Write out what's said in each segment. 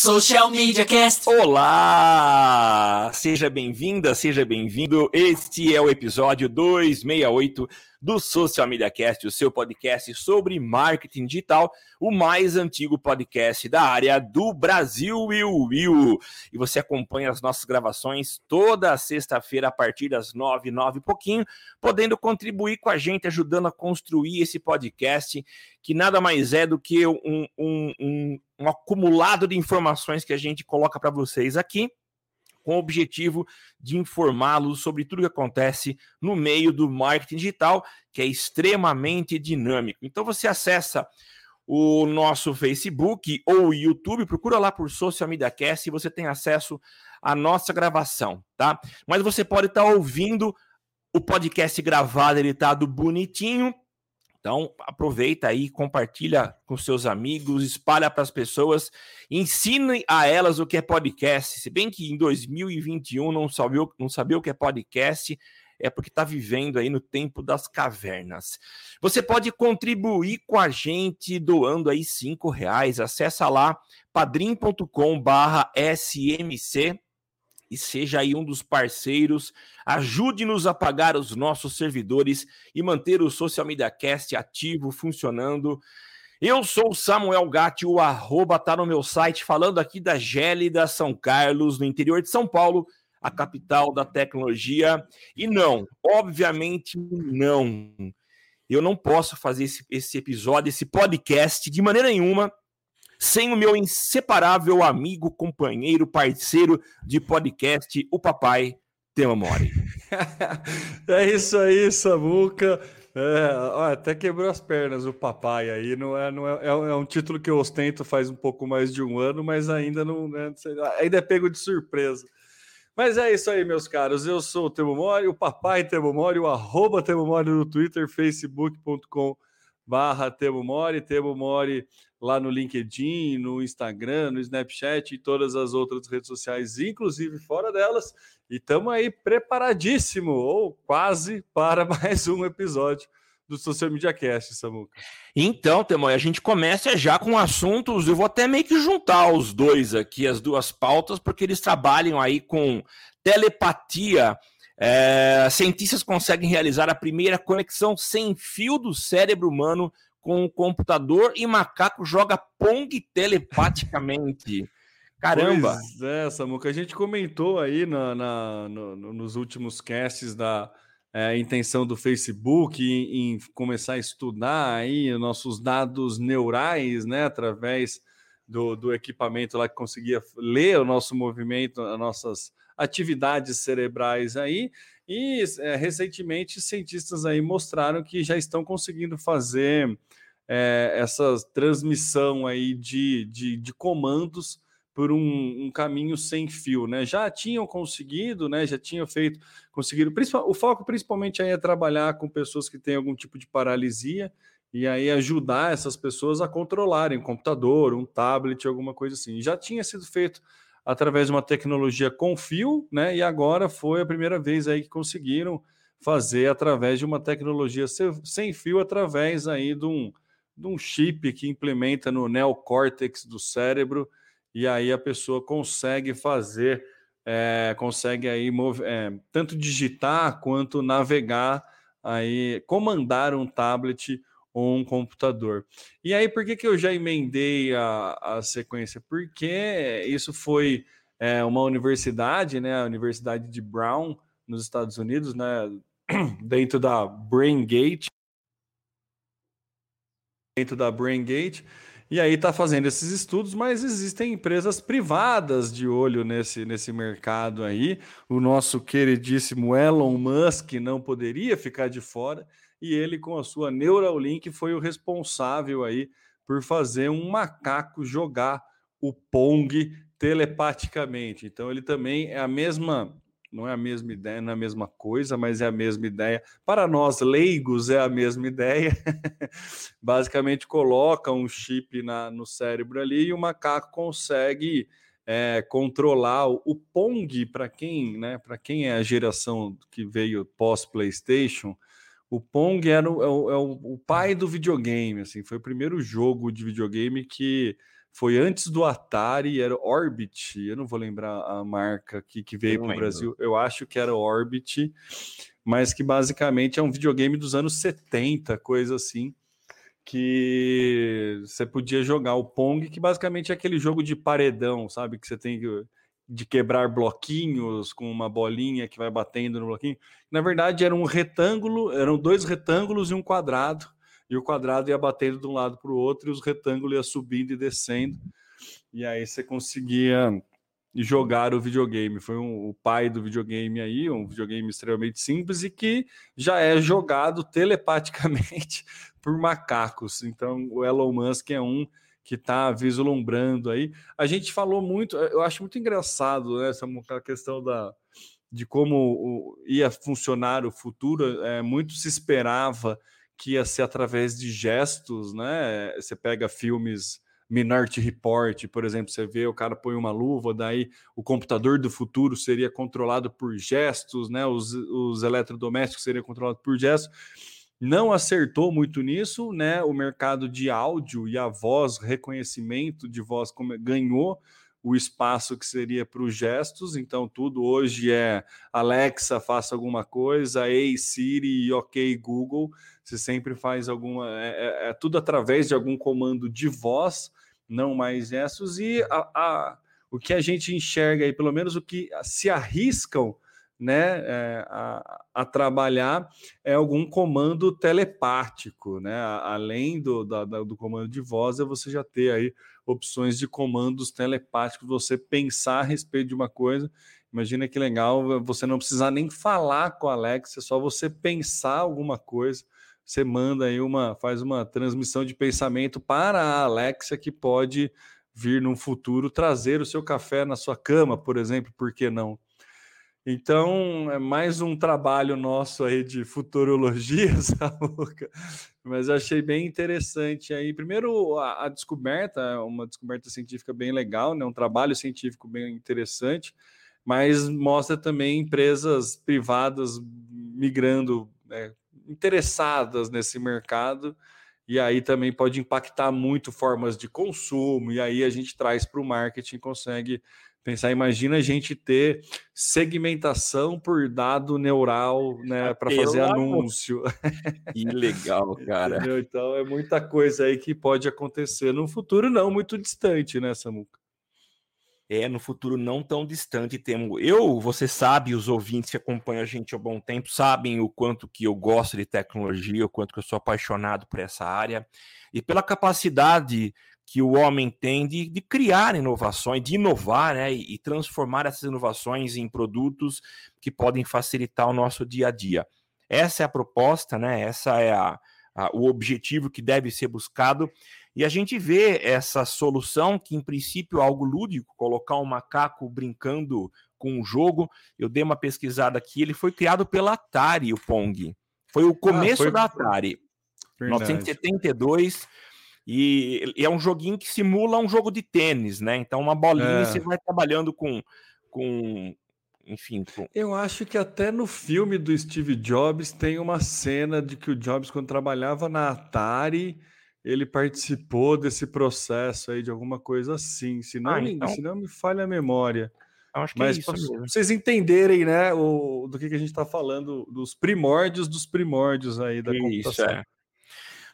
Social Media Cast. Olá! Seja bem-vinda, seja bem-vindo. Este é o episódio 268 do Social Media Cast, o seu podcast sobre marketing digital, o mais antigo podcast da área do Brasil, Will Will. E você acompanha as nossas gravações toda sexta-feira a partir das nove, nove e pouquinho, podendo contribuir com a gente, ajudando a construir esse podcast, que nada mais é do que um, um, um, um acumulado de informações que a gente coloca para vocês aqui com o objetivo de informá-los sobre tudo que acontece no meio do marketing digital, que é extremamente dinâmico. Então você acessa o nosso Facebook ou YouTube, procura lá por Social Media Cast e você tem acesso à nossa gravação, tá? Mas você pode estar tá ouvindo o podcast gravado, ele tá do bonitinho, então, aproveita aí, compartilha com seus amigos, espalha para as pessoas, ensine a elas o que é podcast. Se bem que em 2021 não sabia, não sabia o que é podcast, é porque está vivendo aí no tempo das cavernas. Você pode contribuir com a gente doando aí cinco reais. Acessa lá padrim.com/smc e seja aí um dos parceiros. Ajude-nos a pagar os nossos servidores e manter o Social Media Cast ativo, funcionando. Eu sou o Samuel Gatti, o arroba tá no meu site, falando aqui da Gélida São Carlos, no interior de São Paulo, a capital da tecnologia. E não, obviamente não. Eu não posso fazer esse, esse episódio, esse podcast, de maneira nenhuma, sem o meu inseparável amigo, companheiro, parceiro de podcast, o papai Tema Mori. é isso aí, Samuca. É, ó, até quebrou as pernas o papai aí. Não é, não é, é, é, um título que eu ostento faz um pouco mais de um ano, mas ainda não. Né, ainda é pego de surpresa. Mas é isso aí, meus caros. Eu sou o Temo Mori, o papai Temo Mori, o arroba Temo Mori no Twitter, facebook.com barra Temo Mori, Temo Mori lá no LinkedIn, no Instagram, no Snapchat e todas as outras redes sociais, inclusive fora delas. E estamos aí preparadíssimo, ou quase, para mais um episódio do Social Media Cast, Samuca. Então, Temói, a gente começa já com assuntos, eu vou até meio que juntar os dois aqui, as duas pautas, porque eles trabalham aí com telepatia. É, cientistas conseguem realizar a primeira conexão sem fio do cérebro humano com o computador e macaco joga Pong telepaticamente. Caramba! Pois é, Samuca, a gente comentou aí na, na no, nos últimos casts da é, intenção do Facebook em, em, começar a estudar aí nossos dados neurais, né, através do, do equipamento lá que conseguia ler o nosso movimento, as nossas atividades cerebrais aí. E é, recentemente cientistas aí mostraram que já estão conseguindo fazer é, essa transmissão aí de, de, de comandos por um, um, caminho sem fio, né? Já tinham conseguido, né? Já tinham feito, conseguiram. O foco principalmente aí é trabalhar com pessoas que têm algum tipo de paralisia e aí ajudar essas pessoas a controlarem um computador, um tablet, alguma coisa assim. Já tinha sido feito através de uma tecnologia com fio, né? E agora foi a primeira vez aí que conseguiram fazer através de uma tecnologia sem fio, através aí de um, de um chip que implementa no neocórtex do cérebro, e aí a pessoa consegue fazer, é, consegue aí é, tanto digitar quanto navegar, aí comandar um tablet um computador. E aí, por que, que eu já emendei a, a sequência? Porque isso foi é, uma universidade, né, a Universidade de Brown, nos Estados Unidos, né, dentro da BrainGate, dentro da BrainGate, e aí está fazendo esses estudos, mas existem empresas privadas de olho nesse, nesse mercado aí. O nosso queridíssimo Elon Musk não poderia ficar de fora e ele, com a sua Neuralink, foi o responsável aí por fazer um macaco jogar o Pong telepaticamente. Então, ele também é a mesma, não é a mesma ideia, não é a mesma coisa, mas é a mesma ideia. Para nós leigos, é a mesma ideia. Basicamente, coloca um chip na, no cérebro ali e o macaco consegue. É, controlar o, o Pong para quem, né? Para quem é a geração que veio pós PlayStation, o Pong era o, é o, é o, pai do videogame, assim, foi o primeiro jogo de videogame que foi antes do Atari, era Orbit, eu não vou lembrar a marca aqui que veio para o Brasil, eu acho que era Orbit, mas que basicamente é um videogame dos anos 70, coisa assim, que você podia jogar o Pong, que basicamente é aquele jogo de paredão, sabe? Que você tem de quebrar bloquinhos com uma bolinha que vai batendo no bloquinho. Na verdade, era um retângulo, eram dois retângulos e um quadrado e o quadrado ia batendo de um lado para o outro e os retângulos iam subindo e descendo. E aí você conseguia jogar o videogame. Foi um, o pai do videogame aí, um videogame extremamente simples e que já é jogado telepaticamente por macacos. Então o Elon Musk é um que está vislumbrando aí. A gente falou muito, eu acho muito engraçado né, essa questão da, de como ia funcionar o futuro. É, muito se esperava que ia ser através de gestos, né? Você pega filmes Minority Report, por exemplo, você vê o cara põe uma luva, daí o computador do futuro seria controlado por gestos, né? Os, os eletrodomésticos seriam controlados por gestos. Não acertou muito nisso, né? O mercado de áudio e a voz, reconhecimento de voz ganhou o espaço que seria para os gestos, então tudo hoje é Alexa, faça alguma coisa, Ei Siri, OK Google, você sempre faz alguma, é, é, é tudo através de algum comando de voz, não mais gestos, e a, a, o que a gente enxerga aí, pelo menos o que se arriscam né, é, a, a, trabalhar é algum comando telepático, né? Além do, da, do comando de voz, é você já ter aí opções de comandos telepáticos, você pensar a respeito de uma coisa. Imagina que legal você não precisar nem falar com a Alexa, é só você pensar alguma coisa. Você manda aí uma, faz uma transmissão de pensamento para a Alexa que pode vir num futuro trazer o seu café na sua cama, por exemplo, por que não? Então, é mais um trabalho nosso aí de futurologia, Samuca. Mas eu achei bem interessante aí. Primeiro, a, a descoberta, uma descoberta científica bem legal, né? um trabalho científico bem interessante, mas mostra também empresas privadas migrando, né? interessadas nesse mercado, e aí também pode impactar muito formas de consumo, e aí a gente traz para o marketing, consegue pensar, imagina a gente ter segmentação por dado neural, né, para fazer anúncio. Que legal, cara. Entendeu? Então é muita coisa aí que pode acontecer no futuro não muito distante, né, Samuca? É, no futuro não tão distante temos. Eu, você sabe, os ouvintes que acompanham a gente há bom tempo sabem o quanto que eu gosto de tecnologia, o quanto que eu sou apaixonado por essa área e pela capacidade que o homem tem de, de criar inovações, de inovar né, e, e, transformar essas inovações em produtos que podem facilitar o nosso dia a dia. Essa é a proposta, né? Essa é a, a, o objetivo que deve ser buscado. E a gente vê essa solução, que em princípio é algo lúdico, colocar um macaco brincando com um jogo. Eu dei uma pesquisada aqui, ele foi criado pela Atari, o Pong. Foi o começo ah, foi... da Atari. Verdade. 1972 e, e, é um joguinho que simula um jogo de tênis, né? Então, uma bolinha é. você vai trabalhando com. com enfim. Com... Eu acho que até no filme do Steve Jobs tem uma cena de que o Jobs, quando trabalhava na Atari, ele participou desse processo aí de alguma coisa assim. Se não, ah, então... se não me falha a memória. Acho que Mas é isso pra vocês entenderem, né, o, do que, que a gente está falando, dos primórdios dos primórdios aí da isso, computação. É.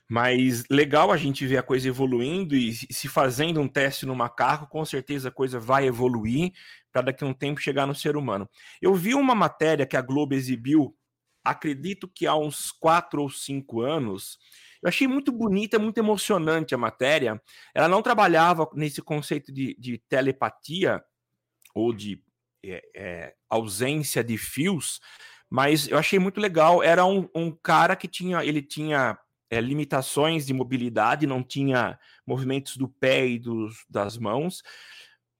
Mas legal a gente ver a coisa evoluindo e se fazendo um teste no macaco, com certeza a coisa vai evoluir para daqui a um tempo chegar no ser humano. Eu vi uma matéria que a Globo exibiu, acredito que há uns quatro ou cinco anos. Eu achei muito bonita, muito emocionante a matéria. Ela não trabalhava nesse conceito de, de telepatia ou de é, é, ausência de fios, mas eu achei muito legal. Era um, um cara que tinha, ele tinha é, limitações de mobilidade, não tinha movimentos do pé e dos, das mãos,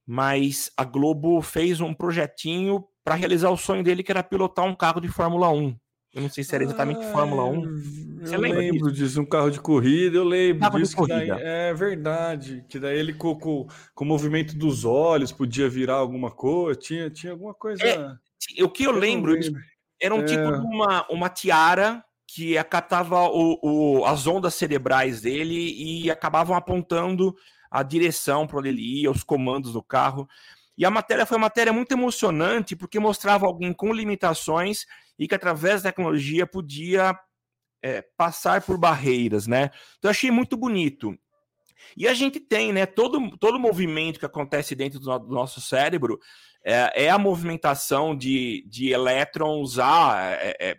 mas a Globo fez um projetinho para realizar o sonho dele, que era pilotar um carro de Fórmula 1. Eu não sei se era exatamente ah, Fórmula 1. Você eu lembro disso? disso? um carro de corrida, eu lembro carro disso. Daí, é verdade, que daí ele com, com, com, o movimento dos olhos podia virar alguma coisa, tinha, tinha alguma coisa. É, o que eu, eu lembro, lembro. era um tipo é. tipo de uma, uma tiara que acatava o, o, as ondas cerebrais dele e acabavam apontando a direção para onde ele ia, os comandos do carro. E a matéria foi uma matéria muito emocionante, porque mostrava alguém com limitações e que através da tecnologia podia é, passar por barreiras, né? Então achei muito bonito. E a gente tem, né, todo, todo movimento que acontece dentro do, do nosso cérebro é, é, a movimentação de, de elétrons a é, é,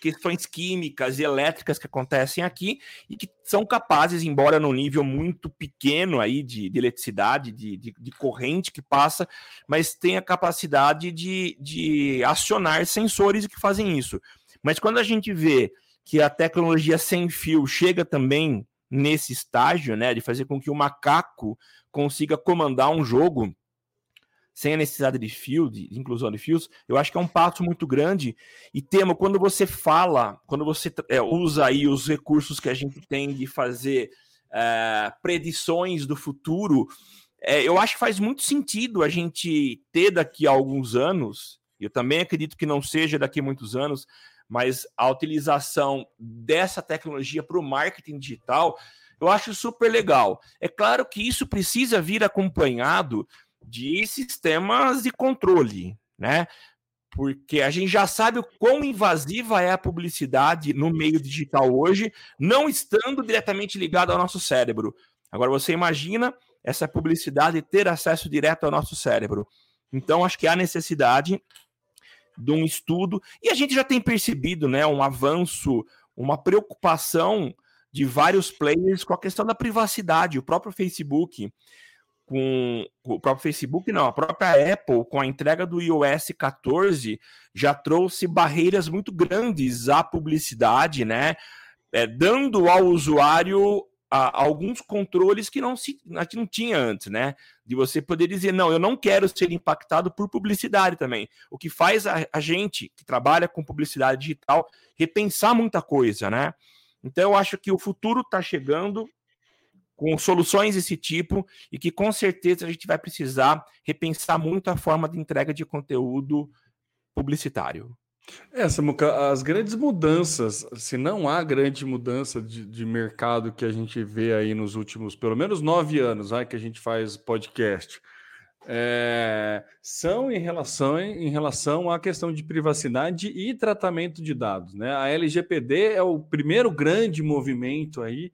questões químicas e elétricas que acontecem aqui e que são capazes, embora no nível muito pequeno aí de, de eletricidade, de, de, de, corrente que passa, mas tem a capacidade de, de acionar sensores que fazem isso. Mas quando a gente vê que a tecnologia sem fio chega também nesse estágio, né, de fazer com que o macaco consiga comandar um jogo sem a necessidade de fio, de inclusão de fios, eu acho que é um passo muito grande. E Temo, quando você fala, quando você é, usa aí os recursos que a gente tem de fazer é, predições do futuro, é, eu acho que faz muito sentido a gente ter daqui a alguns anos, eu também acredito que não seja daqui a muitos anos, mas a utilização dessa tecnologia para o marketing digital, eu acho super legal. É claro que isso precisa vir acompanhado de sistemas de controle, né? Porque a gente já sabe o quão invasiva é a publicidade no meio digital hoje, não estando diretamente ligado ao nosso cérebro. Agora você imagina essa publicidade ter acesso direto ao nosso cérebro. Então acho que há necessidade de um estudo e a gente já tem percebido, né, um avanço, uma preocupação de vários players com a questão da privacidade. O próprio Facebook com o próprio Facebook, não, a própria Apple, com a entrega do iOS 14, já trouxe barreiras muito grandes à publicidade, né? É, dando ao usuário a, alguns controles que não, se, que não tinha antes, né? De você poder dizer, não, eu não quero ser impactado por publicidade também. O que faz a, a gente que trabalha com publicidade digital repensar muita coisa, né? Então eu acho que o futuro está chegando, com soluções desse tipo e que com certeza a gente vai precisar repensar muito a forma de entrega de conteúdo publicitário. É, Samuca, as grandes mudanças, se não há grande mudança de, de, mercado que a gente vê aí nos últimos, pelo menos nove anos, vai, que a gente faz podcast, é, são em relação, em relação à questão de privacidade e tratamento de dados. Né? A LGPD é o primeiro grande movimento aí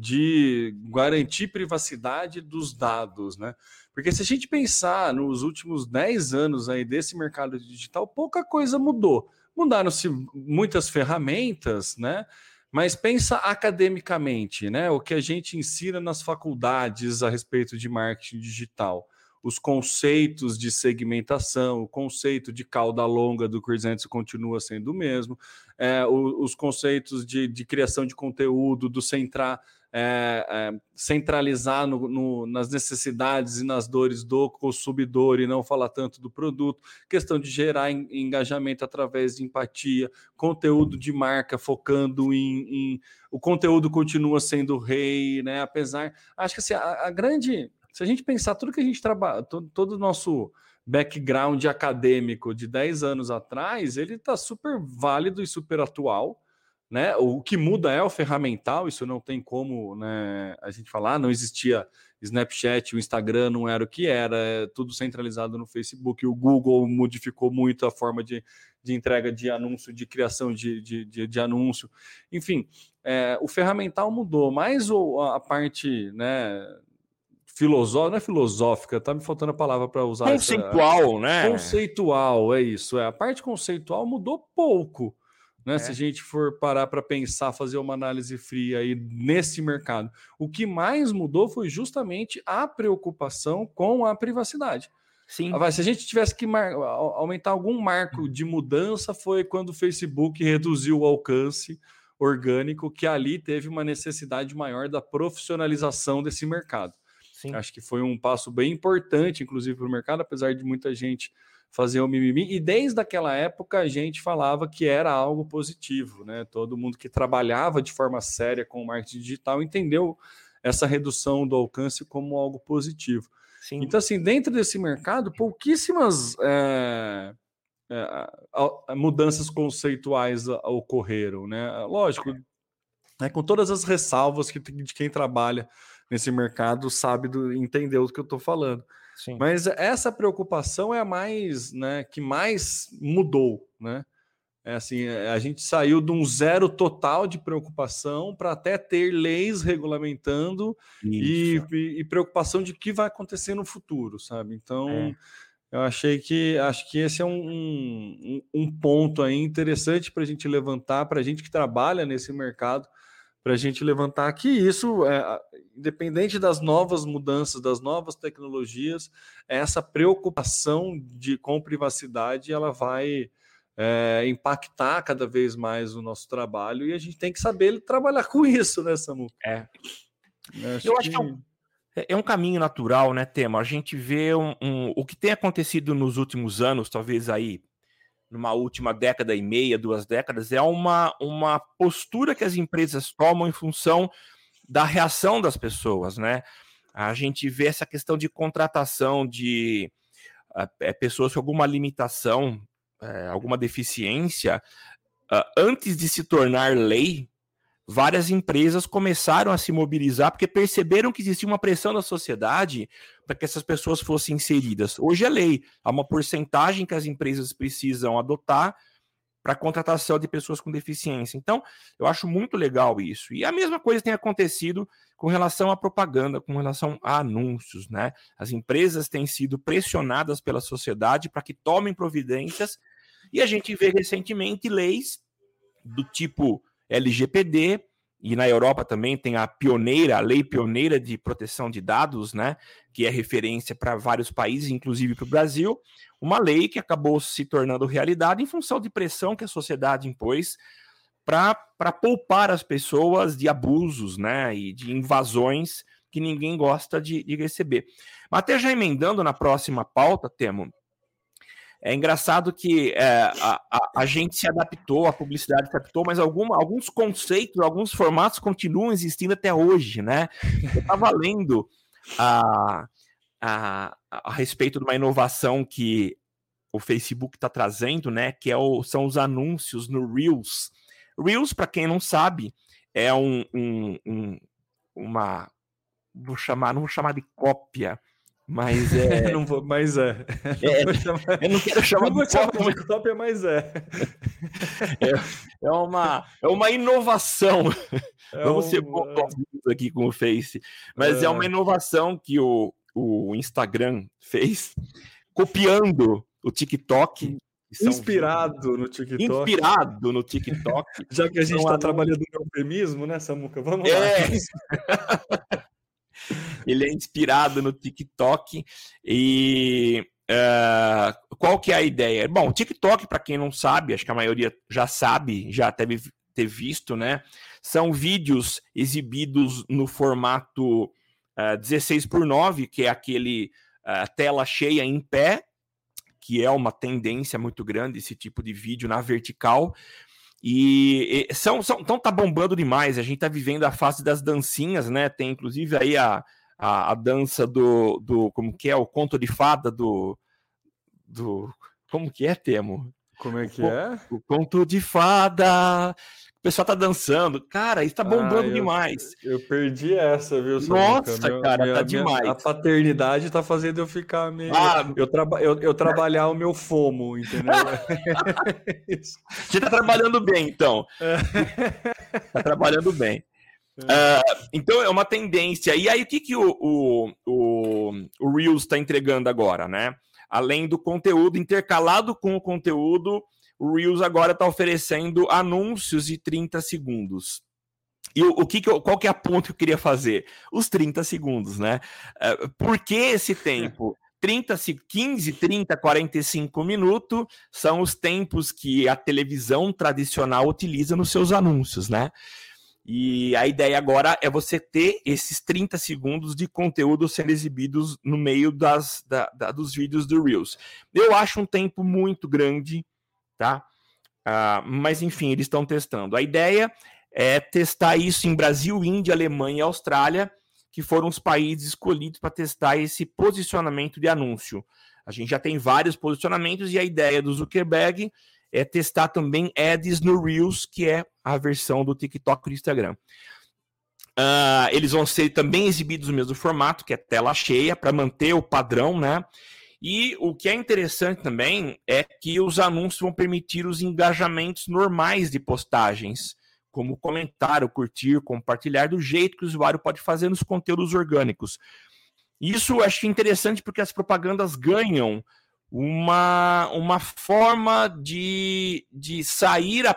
de garantir privacidade dos dados, né? Porque se a gente pensar nos últimos 10 anos aí desse mercado digital, pouca coisa mudou. Mudaram-se muitas ferramentas, né? Mas pensa academicamente, né? O que a gente ensina nas faculdades a respeito de marketing digital os conceitos de segmentação, o conceito de cauda longa do Chris continua sendo o mesmo, é, os, conceitos de, de, criação de conteúdo, do centrar é, é, centralizar no, no, nas necessidades e nas dores do consumidor e não falar tanto do produto, questão de gerar engajamento através de empatia, conteúdo de marca focando em, em o conteúdo continua sendo rei, né? Apesar, acho que assim, a, a grande, se a gente pensar tudo que a gente trabalha, todo, todo o nosso background acadêmico de 10 anos atrás, ele está super válido e super atual né? O que muda é o ferramental, isso não tem como né, a gente falar, não existia Snapchat, o Instagram não era o que era, é tudo centralizado no Facebook. O Google modificou muito a forma de, de entrega de anúncio, de criação de, de, de, de anúncio. Enfim, é, o ferramental mudou, mas a parte né, filosófica, não é filosófica, tá me faltando a palavra para usar. Conceitual, essa, né? Conceitual, é isso. É, a parte conceitual mudou pouco. Né? É. Se a gente for parar para pensar, fazer uma análise fria aí nesse mercado, o que mais mudou foi justamente a preocupação com a privacidade. Sim. Se a gente tivesse que aumentar algum marco de mudança, foi quando o Facebook reduziu o alcance orgânico, que ali teve uma necessidade maior da profissionalização desse mercado. Sim. Acho que foi um passo bem importante, inclusive, para o mercado, apesar de muita gente fazer o mimimi. E desde aquela época a gente falava que era algo positivo, né? Todo mundo que trabalhava de forma séria com o marketing digital entendeu essa redução do alcance como algo positivo. Sim. Então, assim, dentro desse mercado, pouquíssimas é, é, mudanças conceituais ocorreram, né? Lógico, é. com todas as ressalvas que, de quem trabalha nesse mercado sabe do, entendeu do que eu estou falando. Sim. Mas essa preocupação é a mais, né, que mais mudou, né? É assim, a gente saiu de um zero total de preocupação para até ter leis regulamentando e, e, preocupação de que vai acontecer no futuro, sabe? Então, é. eu achei que acho que esse é um, um, um ponto aí interessante para a gente levantar, para a gente que trabalha nesse mercado, para a gente levantar que isso, é, independente das novas mudanças, das novas tecnologias, essa preocupação de com privacidade, ela vai é, impactar cada vez mais o nosso trabalho e a gente tem que saber trabalhar com isso, né, Samu? É. Acho Eu acho que, que é, um, é, é um, caminho natural, né, Tema? A gente vê um, um, o que tem acontecido nos últimos anos, talvez aí numa última década e meia, duas décadas, é uma, uma postura que as empresas tomam em função da reação das pessoas, né? A gente vê essa questão de contratação de é, pessoas com alguma limitação, é, alguma deficiência, uh, antes de se tornar lei, várias empresas começaram a se mobilizar porque perceberam que existia uma pressão da sociedade para que essas pessoas fossem inseridas. Hoje é lei, há uma porcentagem que as empresas precisam adotar para a contratação de pessoas com deficiência. Então, eu acho muito legal isso. E a mesma coisa tem acontecido com relação à propaganda, com relação a anúncios, né? As empresas têm sido pressionadas pela sociedade para que tomem providências, e a gente vê recentemente leis do tipo LGPD, e na Europa também tem a pioneira, a lei pioneira de proteção de dados, né, que é referência para vários países, inclusive para o Brasil, uma lei que acabou se tornando realidade em função de pressão que a sociedade impôs para poupar as pessoas de abusos, né, e de invasões que ninguém gosta de, de receber. Mas até já emendando na próxima pauta, Temo, é engraçado que é, a, a, a, gente se adaptou, a publicidade se adaptou, mas alguma, alguns conceitos, alguns formatos continuam existindo até hoje, né? Eu estava lendo a, a, a respeito de uma inovação que o Facebook está trazendo, né? Que é o, são os anúncios no Reels. Reels, para quem não sabe, é um, um, um, uma. Vou chamar, não vou chamar de cópia, mas é. não vou, mas é. é chamar... Eu não quero chamar, não de, chamar de cópia, mas é. é. É, uma, é uma inovação. É Vamos um... ser bondosos aqui com o Face. Mas é. é uma inovação que o, o Instagram fez, copiando o TikTok. Inspirado no TikTok. Inspirado no TikTok. Já que a gente está trabalhando no eufemismo, né, Samuca? Vamos é. lá. Ele é inspirado no TikTok e uh, qual que é a ideia? Bom, o TikTok, para quem não sabe, acho que a maioria já sabe, já deve ter visto, né? São vídeos exibidos no formato uh, 16 por 9, que é aquele uh, tela cheia em pé, que é uma tendência muito grande esse tipo de vídeo na vertical. E, e são, são, então tá bombando demais. A gente tá vivendo a fase das dancinhas, né? Tem inclusive aí a, a, a dança do, do. Como que é? O conto de fada do. do como que é, Temo? Como é que o, é? O conto de fada. O pessoal tá dançando. Cara, isso tá bombando ah, eu, demais. Eu perdi essa, viu? Nossa, Meu, cara, minha, tá demais. a paternidade tá fazendo eu ficar meio. Ah, eu, traba, eu, eu trabalhar o meu fomo, entendeu? Você tá trabalhando bem, então. É. Tá trabalhando bem. Uh, então é uma tendência. E aí, o que, que o, o, o, o Reels está entregando agora, né? Além do conteúdo intercalado com o conteúdo, o Reels agora está oferecendo anúncios de 30 segundos. E o, o que, que eu, qual que é a ponto que eu queria fazer? Os 30 segundos, né? Uh, por que esse tempo? 30, 15, 30, 45 minutos são os tempos que a televisão tradicional utiliza nos seus anúncios, né? E a ideia agora é você ter esses 30 segundos de conteúdo sendo exibidos no meio das, da, da, dos vídeos do Reels. Eu acho um tempo muito grande, tá? Uh, mas enfim, eles estão testando. A ideia é testar isso em Brasil, Índia, Alemanha e Austrália, que foram os países escolhidos para testar esse posicionamento de anúncio. A gente já tem vários posicionamentos e a ideia do Zuckerberg é testar também ads no Reels, que é a versão do TikTok e do Instagram. Uh, eles vão ser também exibidos no mesmo formato, que é tela cheia, para manter o padrão, né? E o que é interessante também é que os anúncios vão permitir os engajamentos normais de postagens, como comentar, curtir, compartilhar, do jeito que o usuário pode fazer nos conteúdos orgânicos. Isso eu acho interessante porque as propagandas ganham uma, uma forma de, de sair a,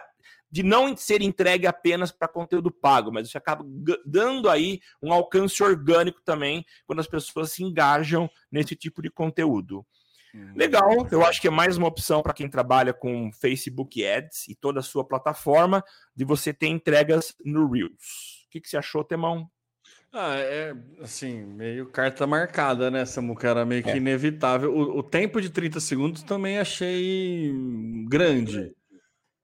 de não ser entregue apenas para conteúdo pago, mas você acaba dando aí um alcance orgânico também quando as pessoas se engajam nesse tipo de conteúdo. Uhum. Legal, eu acho que é mais uma opção para quem trabalha com Facebook Ads e toda a sua plataforma de você ter entregas no Reels. O que, que você achou, Temão? Ah, é assim, meio carta marcada, né, Samuca? Era meio que é. inevitável. O, o, tempo de 30 segundos também achei grande.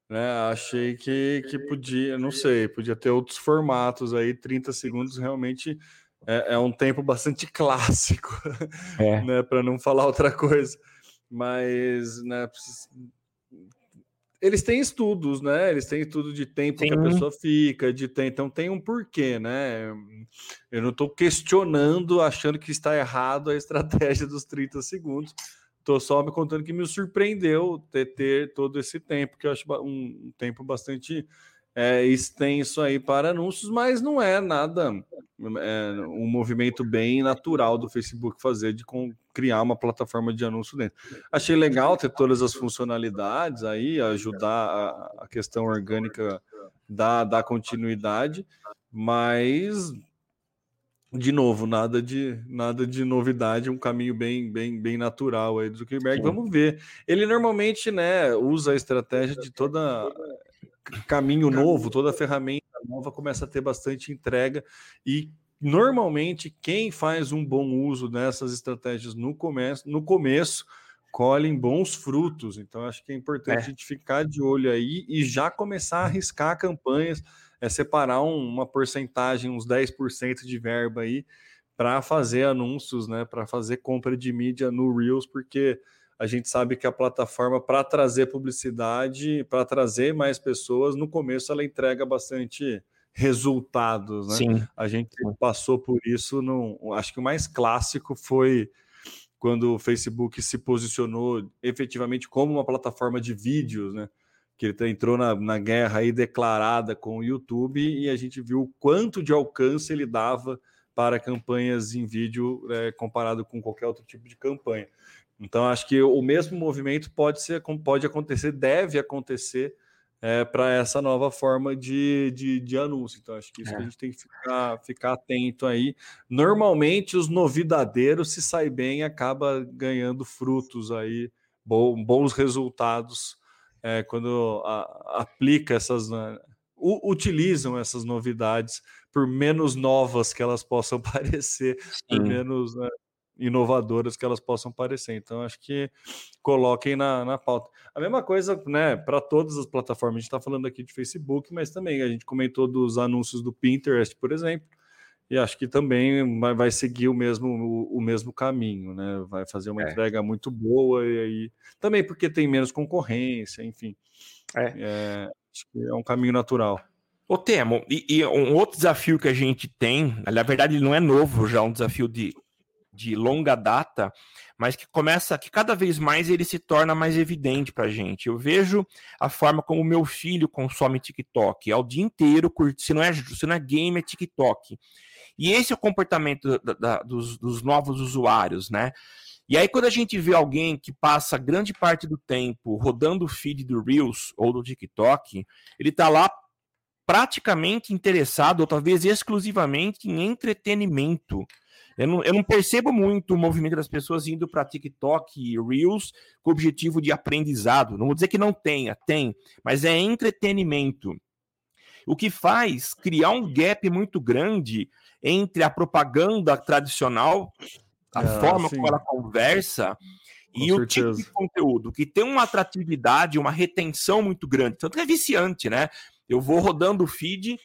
Né? Achei que, que podia, não sei, podia ter outros formatos aí, 30 segundos realmente é, é um tempo bastante clássico, é. né? Para não falar outra coisa. Mas né, eles têm estudos, né? Eles têm estudo de tempo Sim. que a pessoa fica, de tempo, então tem um porquê, né? Eu não estou questionando, achando que está errado a estratégia dos 30 segundos. Estou só me contando que me surpreendeu ter, ter todo esse tempo, que eu acho um tempo bastante é, extenso aí para anúncios, mas não é nada é, um movimento bem natural do Facebook fazer de com, criar uma plataforma de anúncio dentro. Achei legal ter todas as funcionalidades aí, ajudar a, a questão orgânica da, da continuidade, mas de novo, nada de nada de novidade, um caminho bem bem bem natural aí do Zuckerberg. Vamos ver. Ele normalmente, né, usa a estratégia de toda caminho novo, toda ferramenta nova começa a ter bastante entrega e normalmente quem faz um bom uso dessas estratégias no começo, no começo colhem bons frutos. Então acho que é importante é. a gente ficar de olho aí e já começar a arriscar campanhas é separar um, uma porcentagem, uns 10% de verba aí, para fazer anúncios, né? Para fazer compra de mídia no Reels, porque a gente sabe que a plataforma, para trazer publicidade, para trazer mais pessoas, no começo ela entrega bastante resultados, né? Sim. A gente passou por isso, no, acho que o mais clássico foi quando o Facebook se posicionou efetivamente como uma plataforma de vídeos, né? que ele entrou na, na guerra aí declarada com o YouTube e a gente viu o quanto de alcance ele dava para campanhas em vídeo é, comparado com qualquer outro tipo de campanha. Então, acho que o mesmo movimento pode ser, pode acontecer, deve acontecer é, para essa nova forma de, de, de, anúncio. Então, acho que isso é. que a gente tem que ficar, ficar atento aí. Normalmente, os novidadeiros, se sai bem, acaba ganhando frutos aí, bons resultados é, quando a, aplica essas, né, utilizam essas novidades, por menos novas que elas possam parecer, Sim. por menos né, inovadoras que elas possam parecer. Então, acho que coloquem na, na pauta. A mesma coisa, né, para todas as plataformas. A gente está falando aqui de Facebook, mas também a gente comentou dos anúncios do Pinterest, por exemplo e acho que também vai, seguir o mesmo, o, o, mesmo caminho, né? Vai fazer uma é. entrega muito boa e aí também porque tem menos concorrência, enfim. É. é acho que é um caminho natural. Ô Temo, e, e, um outro desafio que a gente tem, na verdade ele não é novo já, um desafio de, de longa data, mas que começa, que cada vez mais ele se torna mais evidente para a gente. Eu vejo a forma como meu filho consome TikTok, é o dia inteiro, se não é, se não é game, é TikTok. E esse é o comportamento da, da, dos, dos novos usuários, né? E aí, quando a gente vê alguém que passa grande parte do tempo rodando o feed do Reels ou do TikTok, ele está lá praticamente interessado, ou talvez exclusivamente, em entretenimento. Eu não, eu não percebo muito o movimento das pessoas indo para TikTok e Reels com o objetivo de aprendizado. Não vou dizer que não tenha, tem, mas é entretenimento. O que faz criar um gap muito grande entre a propaganda tradicional, a ah, forma sim. como ela conversa, Com e certeza. o tipo de conteúdo, que tem uma atratividade, uma retenção muito grande. Tanto que é viciante, né? Eu vou rodando o feed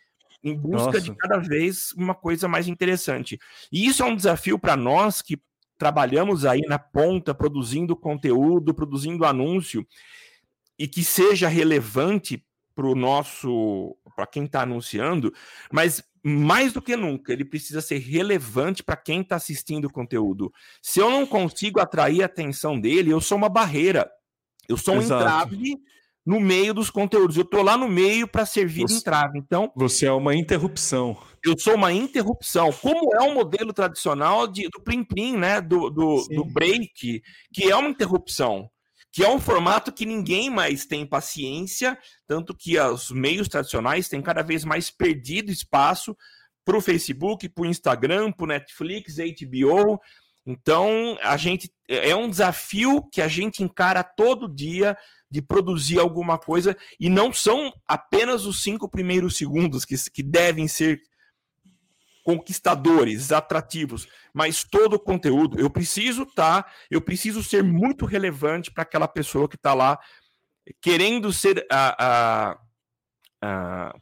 em busca Nossa. de cada vez uma coisa mais interessante. E isso é um desafio para nós que trabalhamos aí na ponta, produzindo conteúdo, produzindo anúncio, e que seja relevante para o nosso, para quem está anunciando, mas mais do que nunca, ele precisa ser relevante para quem está assistindo o conteúdo. Se eu não consigo atrair a atenção dele, eu sou uma barreira. Eu sou um Exato. entrave no meio dos conteúdos. Eu estou lá no meio para servir você, de entrave. Então, você é uma interrupção. Eu sou uma interrupção. Como é o modelo tradicional de, do plim plim, né, do, do, do break, que é uma interrupção que é um formato que ninguém mais tem paciência, tanto que os meios tradicionais têm cada vez mais perdido espaço para o Facebook, para o Instagram, para o Netflix, HBO. Então, a gente é um desafio que a gente encara todo dia de produzir alguma coisa e não são apenas os cinco primeiros segundos que, que devem ser conquistadores, atrativos, mas todo o conteúdo, eu preciso estar, tá, eu preciso ser muito relevante para aquela pessoa que está lá querendo ser a, a, a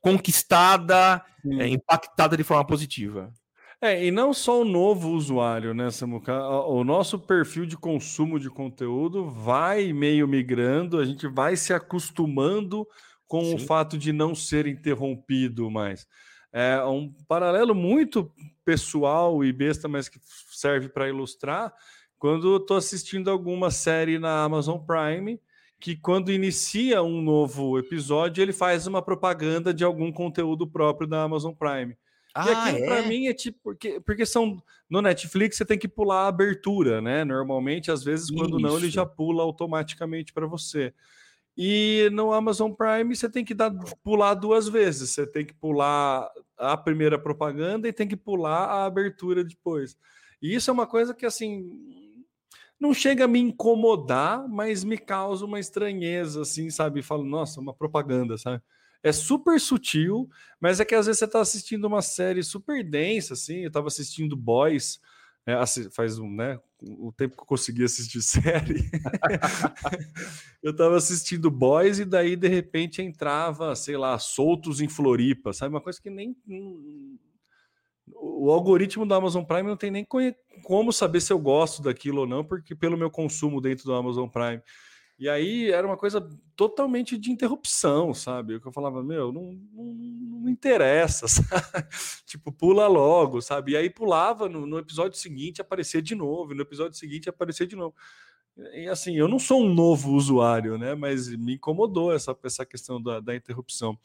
conquistada, é, impactada de forma positiva. É, e não só o novo usuário, né, Samuca? O nosso perfil de consumo de conteúdo vai meio migrando, a gente vai se acostumando com Sim. o fato de não ser interrompido mais. É um paralelo muito pessoal e besta, mas que serve para ilustrar. Quando estou assistindo alguma série na Amazon Prime, que quando inicia um novo episódio, ele faz uma propaganda de algum conteúdo próprio da Amazon Prime. Ah, e aquilo é? para mim é tipo, porque, porque são no Netflix você tem que pular a abertura, né? Normalmente, às vezes, quando Isso. não, ele já pula automaticamente para você. E no Amazon Prime você tem que dar, pular duas vezes. Você tem que pular a primeira propaganda e tem que pular a abertura depois. E isso é uma coisa que assim não chega a me incomodar, mas me causa uma estranheza, assim, sabe? Falo, nossa, uma propaganda, sabe? É super sutil, mas é que às vezes você está assistindo uma série super densa, assim. Eu estava assistindo Boys, é, faz um, né, o tempo que eu consegui assistir série, eu tava assistindo Boys e daí de repente entrava, sei lá, soltos em Floripa, sabe? Uma coisa que nem. O algoritmo da Amazon Prime não tem nem como saber se eu gosto daquilo ou não, porque pelo meu consumo dentro do Amazon Prime. E aí era uma coisa totalmente de interrupção, sabe? Eu falava, meu, não, não, não interessa, sabe? tipo, pula logo, sabe? E aí pulava no, no, episódio seguinte, aparecia de novo, no episódio seguinte aparecia de novo. E assim, eu não sou um novo usuário, né? Mas me incomodou essa, essa questão da, da interrupção.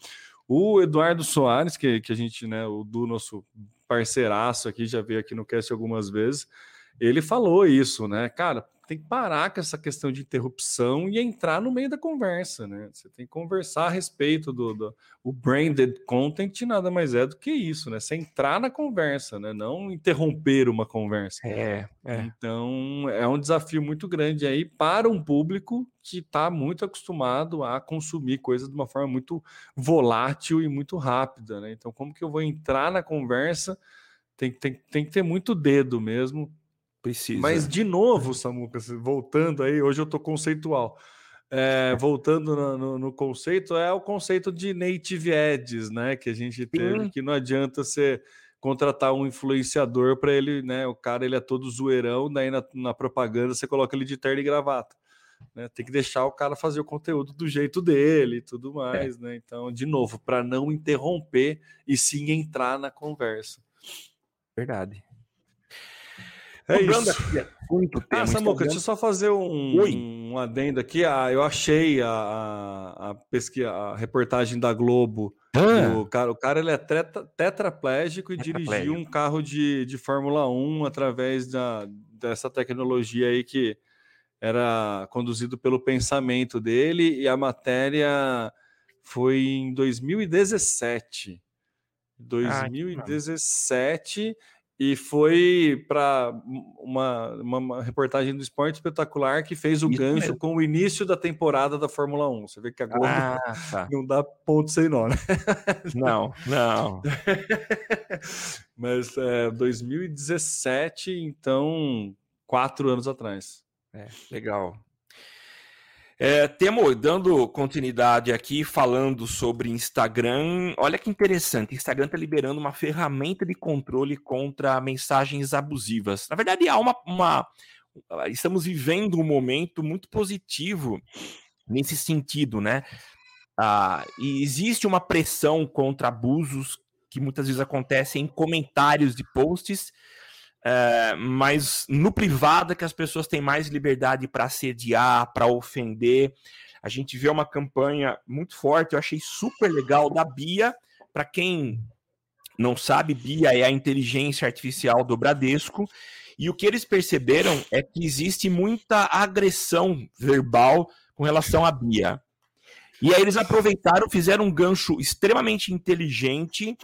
O Eduardo Soares, que, que a gente, né, o do nosso parceiraço aqui, já veio aqui no cast algumas vezes, ele falou isso, né? Cara, tem que parar com essa questão de interrupção e entrar no meio da conversa, né? Você tem que conversar a respeito do, do o branded content, nada mais é do que isso, né? Você entrar na conversa, né? Não interromper uma conversa. É, é. Então é um desafio muito grande aí para um público que está muito acostumado a consumir coisas de uma forma muito volátil e muito rápida, né? Então, como que eu vou entrar na conversa? Tem, tem, tem que ter muito dedo mesmo Precisa. Mas, de novo, Samuca, voltando aí, hoje eu tô conceitual. É, voltando no, no, no, conceito, é o conceito de native ads, né? Que a gente teve, Sim. que não adianta você contratar um influenciador para ele, né? O cara ele é todo zoeirão, daí na, na propaganda você coloca ele de terno e gravata. Né? Tem que deixar o cara fazer o conteúdo do jeito dele e tudo é. mais, é. né? Então, de novo, para não interromper e sim entrar na conversa. Verdade. É isso. muito tempo. Ah, Samuca, deixa eu só fazer um, um adendo aqui. Ah, eu achei a, a, a pesquisa, a reportagem da Globo. Ah. O cara, o cara ele é tetra, tetraplégico e dirigiu um carro de, de Fórmula 1 através da, dessa tecnologia aí que era conduzido pelo pensamento dele e a matéria foi em 2017. 2017 ah, e foi para uma, uma, reportagem do Esporte Espetacular que fez o Isso gancho mesmo. com o início da temporada da Fórmula 1. Você vê que agora ah, tá. não dá ponto sem nó, né? Não, não. Mas é, 2017, então, quatro anos atrás. É, legal. É, Temo, dando continuidade aqui, falando sobre Instagram, olha que interessante, Instagram está liberando uma ferramenta de controle contra mensagens abusivas. Na verdade, há uma, uma estamos vivendo um momento muito positivo nesse sentido, né? Ah, e existe uma pressão contra abusos que muitas vezes acontece em comentários de posts, é, mas no privado é que as pessoas têm mais liberdade para assediar, para ofender. A gente vê uma campanha muito forte, eu achei super legal da Bia. Para quem não sabe, Bia é a inteligência artificial do Bradesco. E o que eles perceberam é que existe muita agressão verbal com relação à Bia. E aí eles aproveitaram, fizeram um gancho extremamente inteligente,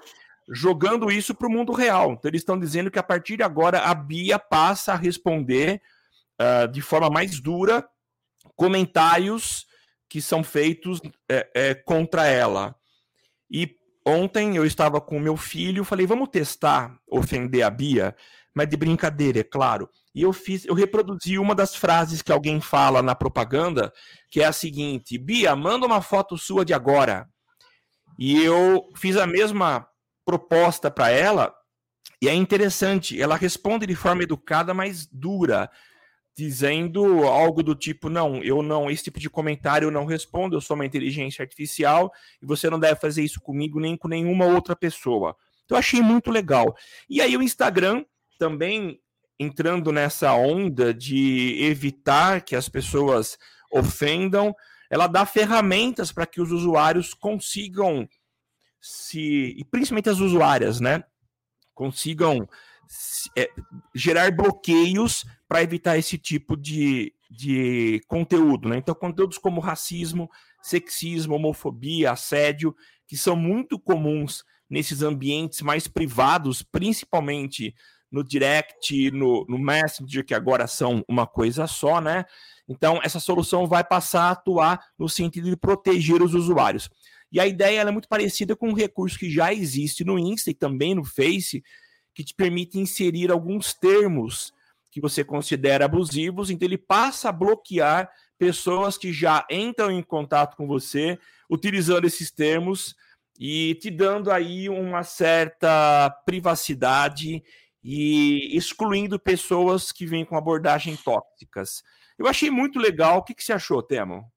jogando isso para o mundo real. Então eles estão dizendo que a partir de agora a Bia passa a responder uh, de forma mais dura comentários que são feitos é, é, contra ela. E ontem eu estava com meu filho, falei, vamos testar ofender a Bia? mas de brincadeira, é claro. E eu fiz, eu reproduzi uma das frases que alguém fala na propaganda, que é a seguinte: Bia, manda uma foto sua de agora. E eu fiz a mesma proposta para ela, e é interessante, ela responde de forma educada, mas dura, dizendo algo do tipo: não, eu não, esse tipo de comentário eu não respondo, eu sou uma inteligência artificial e você não deve fazer isso comigo nem com nenhuma outra pessoa. Então eu achei muito legal. E aí o Instagram também entrando nessa onda de evitar que as pessoas ofendam, ela dá ferramentas para que os usuários consigam se, e principalmente as usuárias, né, consigam se, é, gerar bloqueios para evitar esse tipo de, de conteúdo, né? Então, conteúdos como racismo, sexismo, homofobia, assédio, que são muito comuns nesses ambientes mais privados, principalmente no direct, no, no Messenger, que agora são uma coisa só, né? Então, essa solução vai passar a atuar no sentido de proteger os usuários. E a ideia é muito parecida com um recurso que já existe no Insta e também no Face, que te permite inserir alguns termos que você considera abusivos, então ele passa a bloquear pessoas que já entram em contato com você utilizando esses termos e te dando aí uma certa privacidade e excluindo pessoas que vêm com abordagem tóxicas. Eu achei muito legal. O que, que você achou, Temo?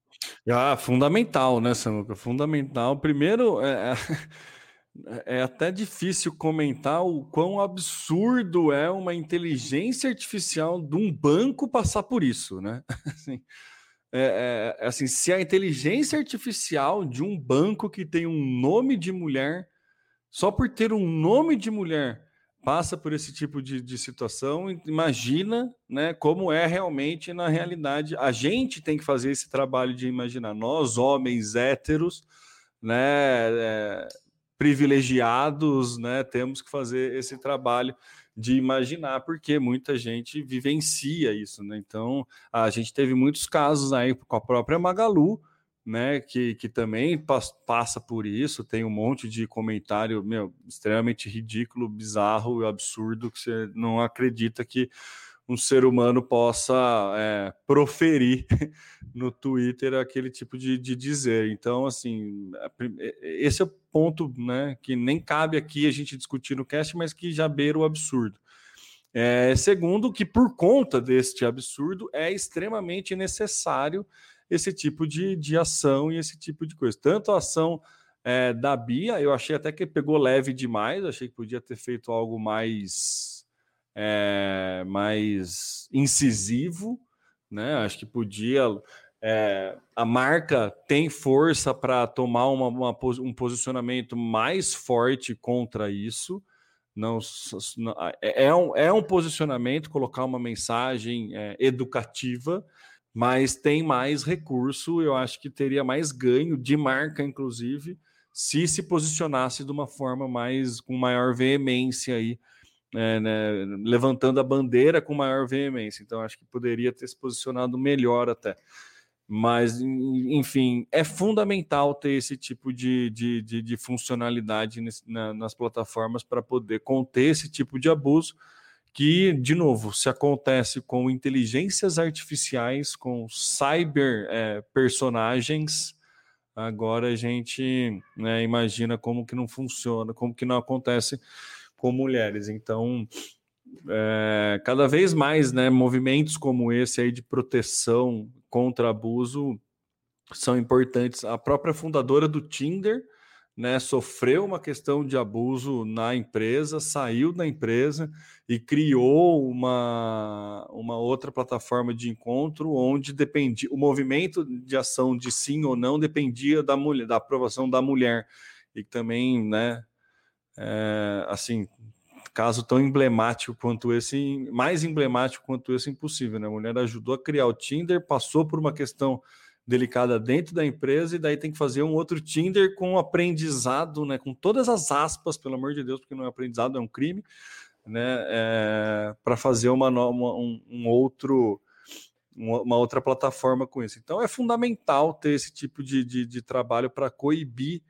Ah, fundamental, né, Samuca? Fundamental. Primeiro, é, é, é até difícil comentar o quão absurdo é uma inteligência artificial de um banco passar por isso, né? Assim, é, é, assim, se a inteligência artificial de um banco que tem um nome de mulher, só por ter um nome de mulher, passa por esse tipo de, de situação, imagina né, como é realmente na realidade. A gente tem que fazer esse trabalho de imaginar. Nós, homens héteros, né, é, privilegiados, né, temos que fazer esse trabalho de imaginar, porque muita gente vivencia isso. Né? Então, a gente teve muitos casos aí com a própria Magalu, né, que, que também passa por isso, tem um monte de comentário meu, extremamente ridículo, bizarro e absurdo que você não acredita que um ser humano possa é, proferir no Twitter aquele tipo de, de dizer. Então, assim, esse é o ponto né, que nem cabe aqui a gente discutir no cast, mas que já beira o absurdo. É, segundo, que por conta deste absurdo é extremamente necessário esse tipo de, de ação e esse tipo de coisa. Tanto a ação é, da Bia, eu achei até que pegou leve demais, achei que podia ter feito algo mais, é, mais incisivo, né? Acho que podia. É, a marca tem força para tomar uma, uma, um posicionamento mais forte contra isso. Não, é, é, um, é um posicionamento, colocar uma mensagem é, educativa, mas tem mais recurso, eu acho que teria mais ganho de marca, inclusive, se se posicionasse de uma forma mais com maior veemência aí, é, né, levantando a bandeira com maior veemência. Então, acho que poderia ter se posicionado melhor até. Mas, enfim, é fundamental ter esse tipo de, de, de, de funcionalidade na, nas plataformas para poder conter esse tipo de abuso que, de novo, se acontece com inteligências artificiais, com cyber é, personagens, agora a gente né, imagina como que não funciona, como que não acontece com mulheres. Então, é, cada vez mais, né, movimentos como esse aí de proteção contra abuso são importantes. A própria fundadora do Tinder né, sofreu uma questão de abuso na empresa, saiu da empresa e criou uma, uma outra plataforma de encontro onde dependia o movimento de ação de sim ou não dependia da mulher, da aprovação da mulher e também, né, é, assim, caso tão emblemático quanto esse, mais emblemático quanto esse, impossível, né? A mulher ajudou a criar o Tinder, passou por uma questão delicada dentro da empresa e daí tem que fazer um outro Tinder com aprendizado, né? Com todas as aspas, pelo amor de Deus, porque não é aprendizado, é um crime, né? É, para fazer uma, uma um, um, outro uma outra plataforma com isso. Então é fundamental ter esse tipo de, de, de trabalho para coibir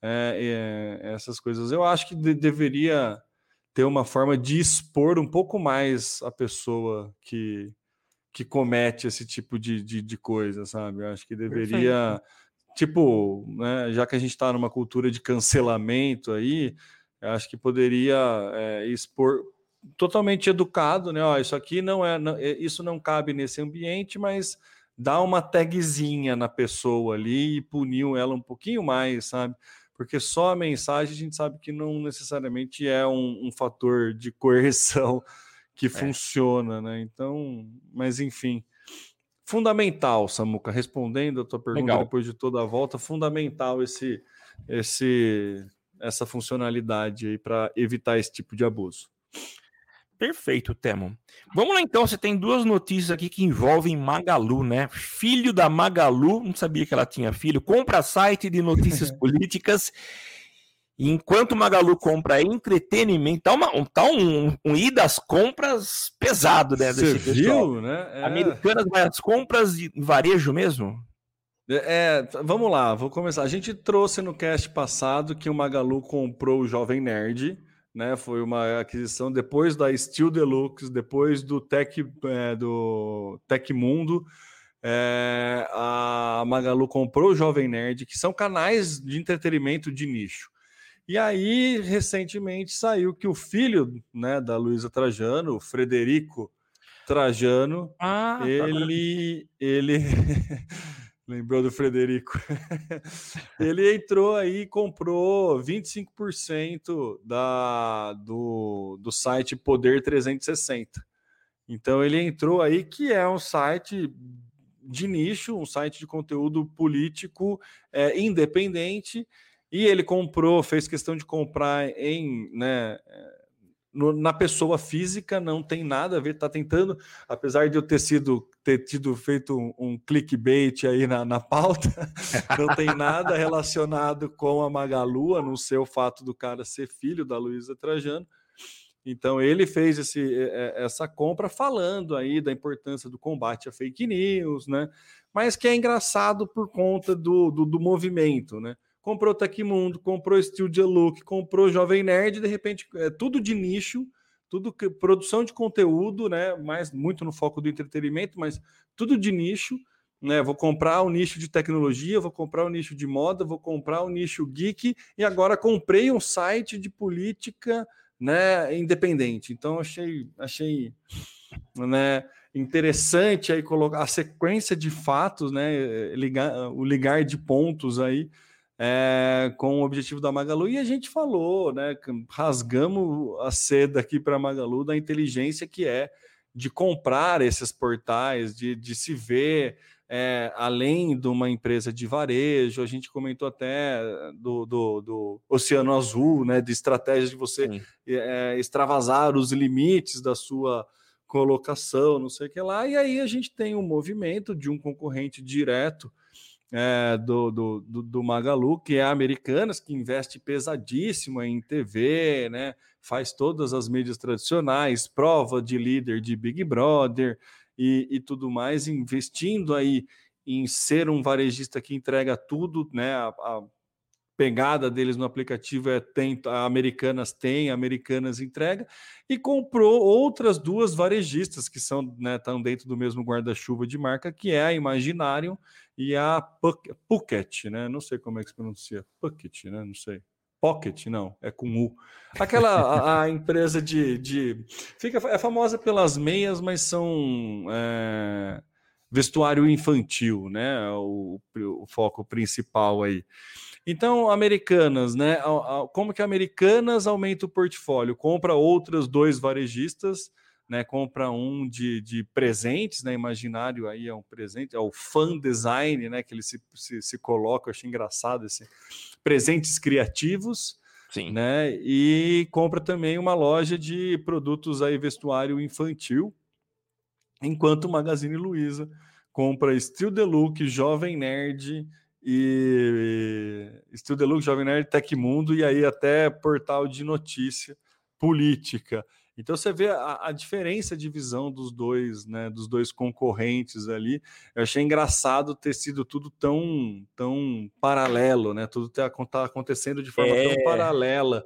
é, é, essas coisas. Eu acho que de, deveria ter uma forma de expor um pouco mais a pessoa que que comete esse tipo de, de, de coisa, sabe? Eu acho que deveria, Perfeito. tipo, né, já que a gente está numa cultura de cancelamento aí, acho que poderia é, expor totalmente educado, né? Ó, isso aqui não é, não, é, isso não cabe nesse ambiente, mas dá uma tagzinha na pessoa ali e puniu ela um pouquinho mais, sabe? Porque só a mensagem a gente sabe que não necessariamente é um, um fator de coerção que é. funciona, né? Então, mas enfim. Fundamental, Samuca, respondendo a tua pergunta Legal. depois de toda a volta, fundamental esse, esse, essa funcionalidade aí para evitar esse tipo de abuso. Perfeito, Temo. Vamos lá então, você tem duas notícias aqui que envolvem Magalu, né? Filho da Magalu, não sabia que ela tinha filho, compra site de notícias políticas e enquanto o Magalu compra entretenimento, tá, uma, tá um, um, ir das compras pesado, né? Você viu, né? É... Americanas vai às compras de varejo mesmo? É, é, vamos lá, vou começar. A gente trouxe no cast passado que o Magalu comprou o Jovem Nerd, né? Foi uma aquisição depois da Steel Deluxe, depois do Tech, é, do Tech Mundo. É, a Magalu comprou o Jovem Nerd, que são canais de entretenimento de nicho. E aí, recentemente, saiu que o filho né, da Luísa Trajano, o Frederico Trajano, ah, ele. Tá ele lembrou do Frederico? ele entrou aí e comprou 25% da, do, do site Poder 360. Então ele entrou aí, que é um site de nicho, um site de conteúdo político é, independente e ele comprou, fez questão de comprar em, né, no, na pessoa física, não tem nada a ver, está tentando, apesar de eu ter sido ter tido feito um, um clickbait aí na, na pauta, não tem nada relacionado com a Magalu, a não ser o fato do cara ser filho da Luísa Trajano. Então ele fez esse, essa compra falando aí da importância do combate a fake news, né? Mas que é engraçado por conta do, do, do movimento, né? Comprou Tecmundo, comprou Steel Look, comprou Jovem Nerd, de repente é tudo de nicho, tudo que, produção de conteúdo, né? Mais muito no foco do entretenimento, mas tudo de nicho. Né, vou comprar o nicho de tecnologia, vou comprar o nicho de moda, vou comprar o nicho geek e agora comprei um site de política, né, independente. Então achei, achei, né, interessante aí colocar a sequência de fatos, né, ligar o ligar de pontos aí é, com o objetivo da Magalu. E a gente falou, né? Rasgamos a seda aqui para a Magalu da inteligência que é de comprar esses portais, de, de se ver é, além de uma empresa de varejo. A gente comentou até do, do, do Oceano Azul, né? De estratégia de você é, extravasar os limites da sua colocação, não sei o que lá. E aí a gente tem um movimento de um concorrente direto é, do, do, do, Magalu, que é Americanas, que investe pesadíssimo em TV, né? faz todas as mídias tradicionais, prova de líder de Big Brother e, e tudo mais, investindo aí em ser um varejista que entrega tudo, né? A, a pegada deles no aplicativo é tem, Americanas tem, Americanas entrega, e comprou outras duas varejistas que são, né, estão dentro do mesmo guarda-chuva de marca, que é a Imaginarium e a Pocket, né? Não sei como é que se pronuncia. Pocket, né? Não sei. Pocket, não, é com U. Aquela a, a empresa de, de. Fica, é famosa pelas meias, mas são. É, vestuário infantil, né? O, o foco principal aí. Então, Americanas, né? Como que Americanas aumenta o portfólio? Compra outras dois varejistas, né? Compra um de, de presentes, né? Imaginário aí é um presente, é o fan design, né? Que ele se, se, se coloca, eu achei engraçado esse presentes criativos. Sim. Né? E compra também uma loja de produtos aí vestuário infantil, enquanto o Magazine Luiza compra Steel Deluxe, Jovem Nerd e Steel Deluxe, Jovem Nerd, Tecmundo e aí até portal de notícia política. Então você vê a, a, diferença de visão dos dois, né, dos dois concorrentes ali. Eu achei engraçado ter sido tudo tão, tão paralelo, né? Tudo está tá acontecendo de forma é. tão paralela,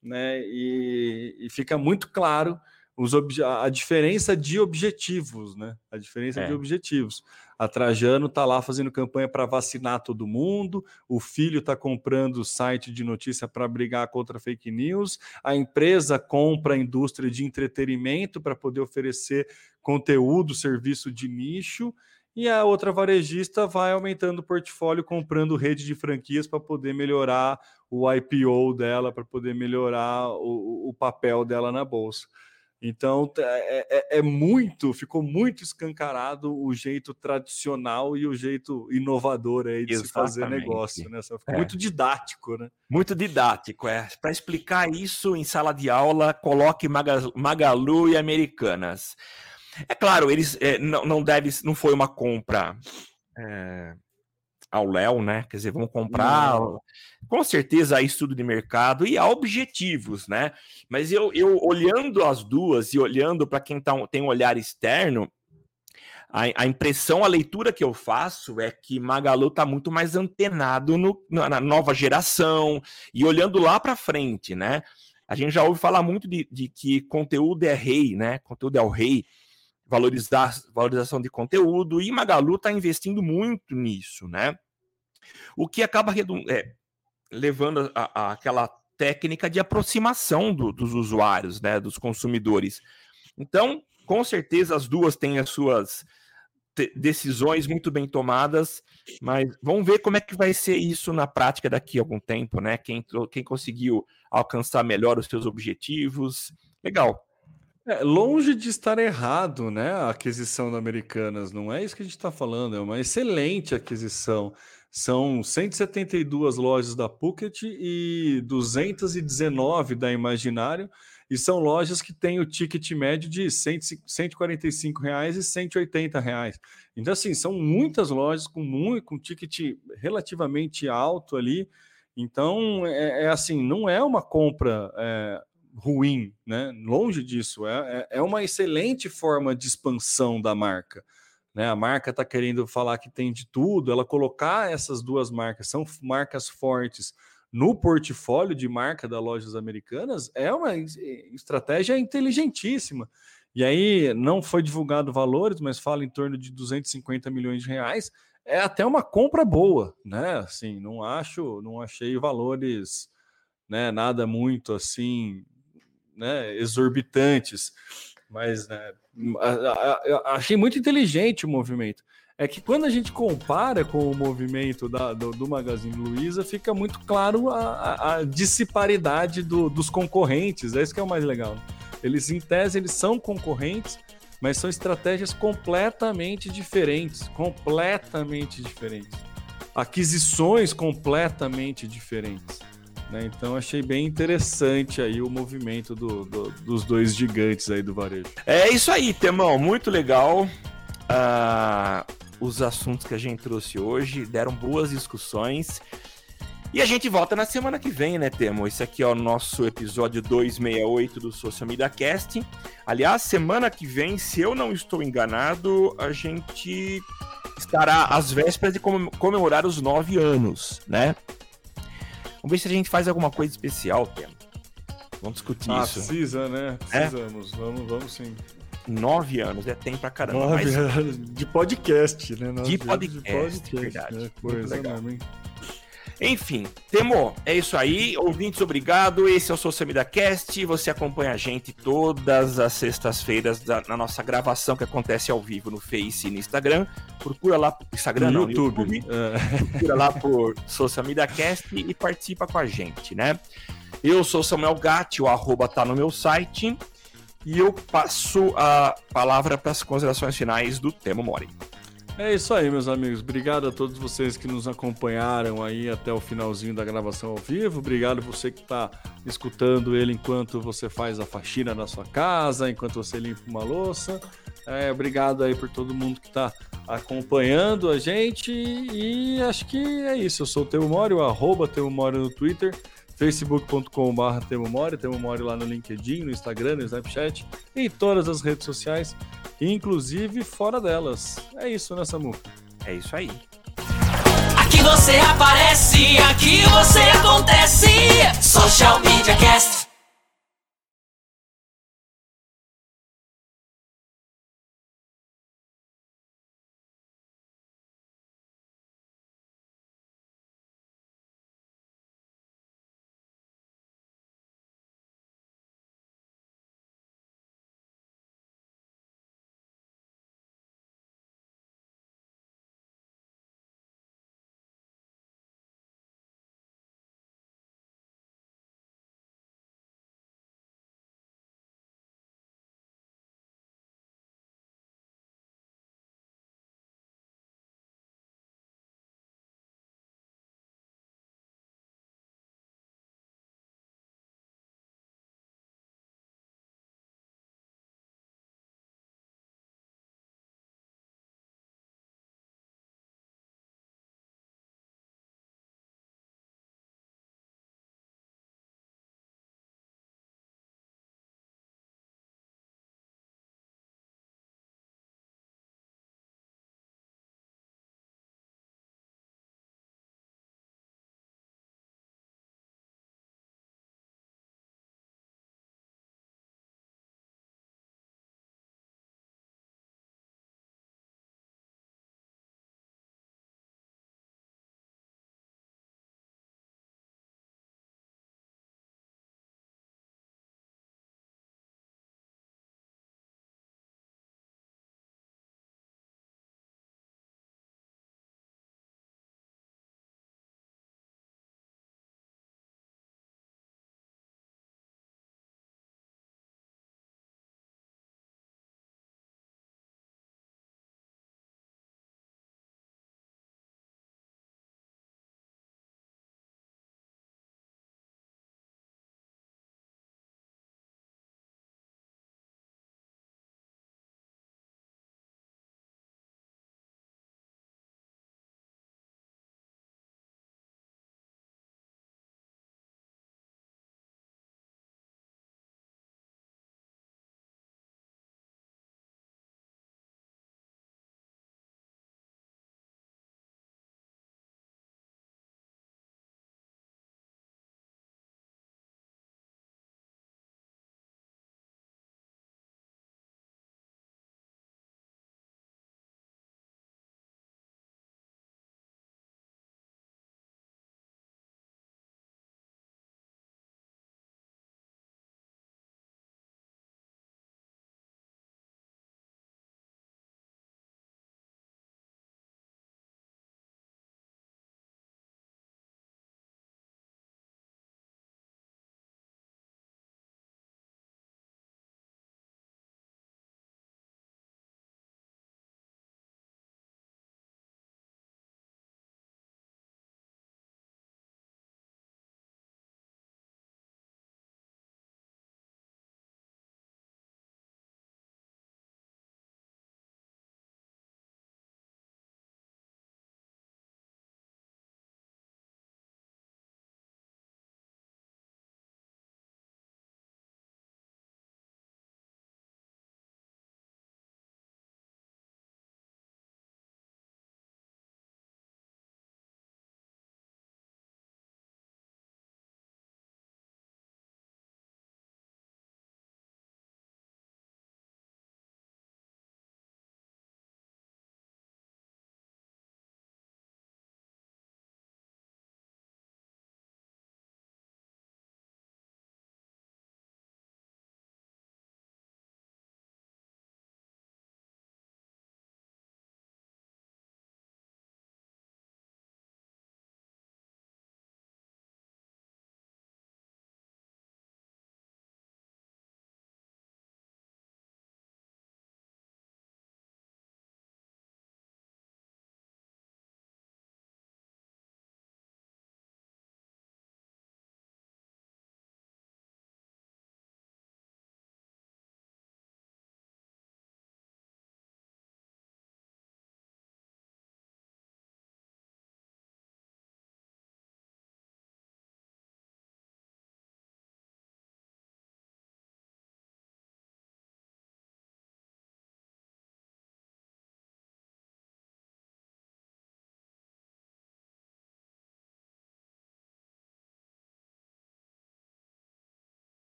né? E, e fica muito claro os a diferença de objetivos, né? A diferença é. de objetivos. A Trajano está lá fazendo campanha para vacinar todo mundo, o filho está comprando site de notícia para brigar contra fake news, a empresa compra a indústria de entretenimento para poder oferecer conteúdo, serviço de nicho, e a outra varejista vai aumentando o portfólio, comprando rede de franquias para poder melhorar o IPO dela, para poder melhorar o, o papel dela na bolsa. Então é, é, é, muito, ficou muito escancarado o jeito tradicional e o jeito inovador aí de Exatamente. se fazer negócio, né? Ficou é. muito didático, né? Muito didático, é. Para explicar isso em sala de aula, coloque Magalu e Americanas. É claro, eles é, não, não deve, não foi uma compra é, ao Léo, né? Quer dizer, vamos comprar. Não. Com certeza há estudo de mercado e objetivos, né? Mas eu, eu olhando as duas e olhando para quem tá, tem um olhar externo, a, a, impressão, a leitura que eu faço é que Magalu está muito mais antenado no, na nova geração e olhando lá para frente, né? A gente já ouve falar muito de, de, que conteúdo é rei, né? Conteúdo é o rei, valorizar, valorização de conteúdo, e Magalu está investindo muito nisso, né? O que acaba é, levando a, a, aquela técnica de aproximação do, dos usuários, né, dos consumidores. Então, com certeza, as duas têm as suas decisões muito bem tomadas, mas vamos ver como é que vai ser isso na prática daqui a algum tempo, né? Quem, quem conseguiu alcançar melhor os seus objetivos. Legal. É, longe de estar errado, né? A aquisição da Americanas, não é isso que a gente está falando, é uma excelente aquisição. São 172 lojas da Phuket e 219 da Imaginário, e são lojas que têm o ticket médio de 145 reais e 180 reais. Então, assim, são muitas lojas com, muito, com ticket relativamente alto ali. Então, é, é assim, não é uma compra é, ruim, né? Longe disso, é, é, é uma excelente forma de expansão da marca né? A marca está querendo falar que tem de tudo, ela colocar essas duas marcas, são marcas fortes no portfólio de marca das lojas americanas, é uma estratégia inteligentíssima. E aí não foi divulgado valores, mas fala em torno de 250 milhões de reais. É até uma compra boa, né? Assim, não acho, não achei valores, né, nada muito assim, né, exorbitantes. Mas né, achei muito inteligente o movimento. É que quando a gente compara com o movimento da, do, do, Magazine Luiza, fica muito claro a, a disparidade do, dos concorrentes. É isso que é o mais legal. Eles, em tese, eles são concorrentes, mas são estratégias completamente diferentes. Completamente diferentes. Aquisições completamente diferentes. Né? Então achei bem interessante aí o movimento do, do, dos dois gigantes aí do varejo. É isso aí, Temão, muito legal. Uh, os assuntos que a gente trouxe hoje deram boas discussões. E a gente volta na semana que vem, né, Temo? Esse aqui é o nosso episódio 268 do Social Media Cast. Aliás, semana que vem, se eu não estou enganado, a gente estará às vésperas de comemorar os nove anos, né? Vamos ver se a gente faz alguma coisa especial, Temo. Vamos discutir ah, isso. Precisa, né? É? Precisamos. É? Vamos, vamos sim. Nove anos, é tempo pra caramba. Nove mas... anos de podcast, né? Nove de podcast, de podcast, verdade. Né? Coisa. Mesmo, Enfim, Temo, é isso aí. Ouvintes, obrigado. Esse é o Social Media Cast. Você acompanha a gente todas as sextas-feiras na nossa gravação que acontece ao vivo no Face e no Instagram. Procura lá Instagram, no não, YouTube. No YouTube. É. Procura lá por Social Media Cast e participa com a gente, né? Eu sou Samuel Gatti, o arroba tá no meu site. E eu passo a palavra para as considerações finais do Temo Mori. É isso aí, meus amigos. Obrigado a todos vocês que nos acompanharam aí até o finalzinho da gravação ao vivo. Obrigado você que está escutando ele enquanto você faz a faxina na sua casa, enquanto você limpa uma louça. É, obrigado aí por todo mundo que está acompanhando a gente. E acho que é isso. Eu sou o Temo Mori, o arroba Temo Mori no Twitter facebook.com.br Temomori, Temomori lá no LinkedIn, no Instagram, no Snapchat, em todas as redes sociais, inclusive fora delas. É isso, né, Samu? É isso aí. Aqui você aparece, aqui você acontece. Social Media Cast.